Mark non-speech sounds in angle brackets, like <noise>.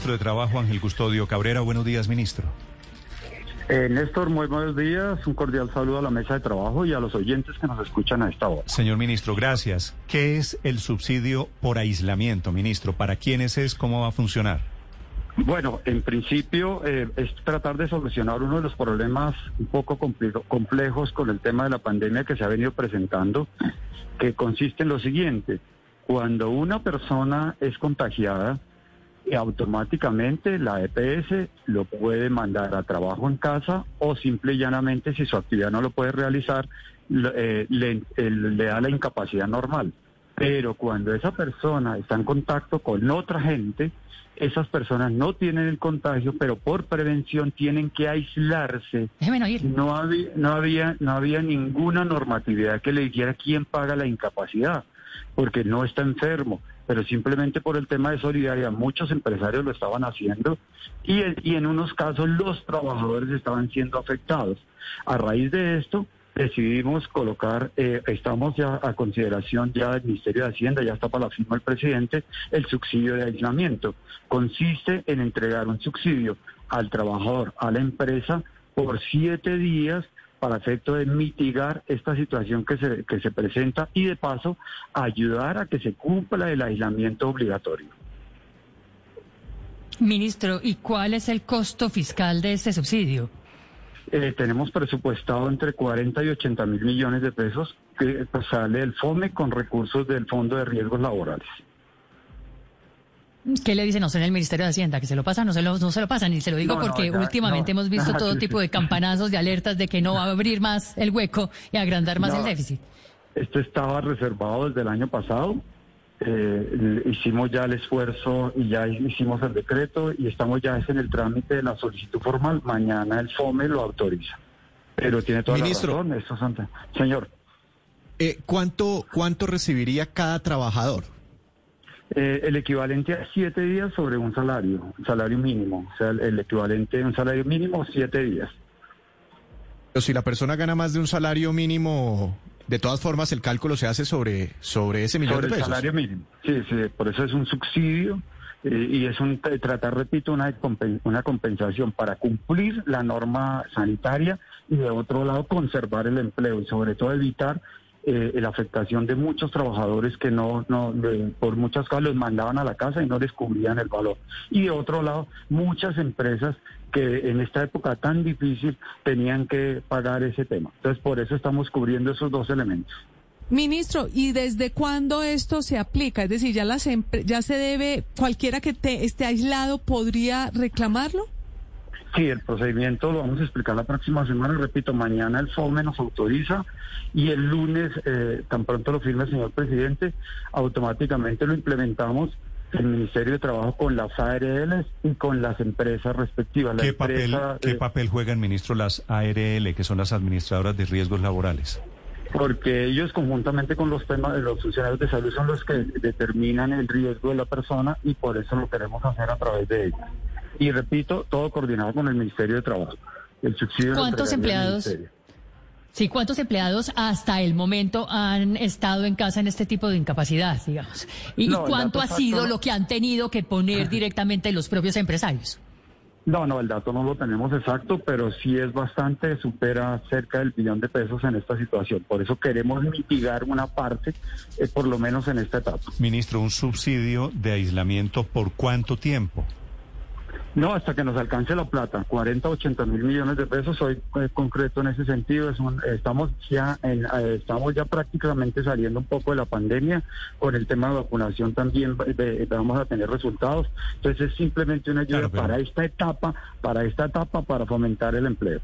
Ministro de Trabajo, Ángel Custodio Cabrera. Buenos días, ministro. Eh, Néstor, muy buenos días. Un cordial saludo a la mesa de trabajo y a los oyentes que nos escuchan a esta hora. Señor ministro, gracias. ¿Qué es el subsidio por aislamiento, ministro? ¿Para quiénes es? ¿Cómo va a funcionar? Bueno, en principio eh, es tratar de solucionar uno de los problemas un poco complejos con el tema de la pandemia que se ha venido presentando, que consiste en lo siguiente. Cuando una persona es contagiada, automáticamente la EPS lo puede mandar a trabajo en casa o simple y llanamente si su actividad no lo puede realizar, eh, le, le da la incapacidad normal. Pero cuando esa persona está en contacto con otra gente, esas personas no tienen el contagio, pero por prevención tienen que aislarse. No había, no había, no había ninguna normatividad que le dijera quién paga la incapacidad, porque no está enfermo, pero simplemente por el tema de solidaridad muchos empresarios lo estaban haciendo y, en unos casos los trabajadores estaban siendo afectados. A raíz de esto, decidimos colocar, eh, estamos ya a consideración ya del Ministerio de Hacienda, ya está para la firma del presidente, el subsidio de aislamiento. Consiste en entregar un subsidio al trabajador, a la empresa, por siete días para efecto de mitigar esta situación que se, que se presenta y de paso ayudar a que se cumpla el aislamiento obligatorio. Ministro, ¿y cuál es el costo fiscal de este subsidio? Eh, tenemos presupuestado entre 40 y 80 mil millones de pesos que pues, sale el FOME con recursos del Fondo de Riesgos Laborales. ¿Qué le dicen en el Ministerio de Hacienda? ¿Que se lo pasan? No se lo, no se lo pasan. Y se lo digo porque últimamente hemos visto <laughs> todo tipo de campanazos, de alertas de que no va a abrir más el hueco y agrandar más el déficit. Esto estaba reservado desde el año pasado. Eh, hicimos ya el esfuerzo y ya hicimos el decreto y estamos ya en el trámite de la solicitud formal. Mañana el FOME lo autoriza. Pero tiene toda Ministro, la razón. Esto Señor. Eh, ¿cuánto, ¿Cuánto recibiría cada trabajador? Eh, el equivalente a siete días sobre un salario, un salario mínimo. O sea, el, equivalente a un salario mínimo, siete días. Pero si la persona gana más de un salario mínimo, de todas formas, el cálculo se hace sobre, sobre ese millón de pesos. el salario mínimo. Sí, sí, por eso es un subsidio eh, y es un tratar, repito, una, una compensación para cumplir la norma sanitaria y de otro lado conservar el empleo y sobre todo evitar eh, la afectación de muchos trabajadores que no, no por muchas cosas los mandaban a la casa y no descubrían el valor. Y de otro lado, muchas empresas que en esta época tan difícil tenían que pagar ese tema. Entonces, por eso estamos cubriendo esos dos elementos. Ministro, ¿y desde cuándo esto se aplica? Es decir, ya, las ya se debe, cualquiera que te, esté aislado podría reclamarlo? Sí, el procedimiento lo vamos a explicar la próxima semana. Repito, mañana el FOME nos autoriza y el lunes, eh, tan pronto lo firme el señor presidente, automáticamente lo implementamos el Ministerio de Trabajo con las ARL y con las empresas respectivas. ¿Qué, papel, ¿qué papel juegan, ministro, las ARL, que son las administradoras de riesgos laborales? Porque ellos conjuntamente con los temas de los funcionarios de salud son los que determinan el riesgo de la persona y por eso lo queremos hacer a través de ellos. Y repito, todo coordinado con el Ministerio de Trabajo. El subsidio ¿Cuántos empleados? Sí, ¿cuántos empleados hasta el momento han estado en casa en este tipo de incapacidad, digamos? ¿Y cuánto ha sido lo que han tenido que poner directamente los propios empresarios? No, no, el dato no lo tenemos exacto, pero sí es bastante, supera cerca del billón de pesos en esta situación. Por eso queremos mitigar una parte, eh, por lo menos en esta etapa. Ministro, ¿un subsidio de aislamiento por cuánto tiempo? No, hasta que nos alcance la plata, 40, 80 mil millones de pesos, soy eh, concreto en ese sentido, es estamos, ya en, eh, estamos ya prácticamente saliendo un poco de la pandemia, con el tema de vacunación también vamos a tener resultados, entonces es simplemente una ayuda para esta etapa, para esta etapa, para fomentar el empleo.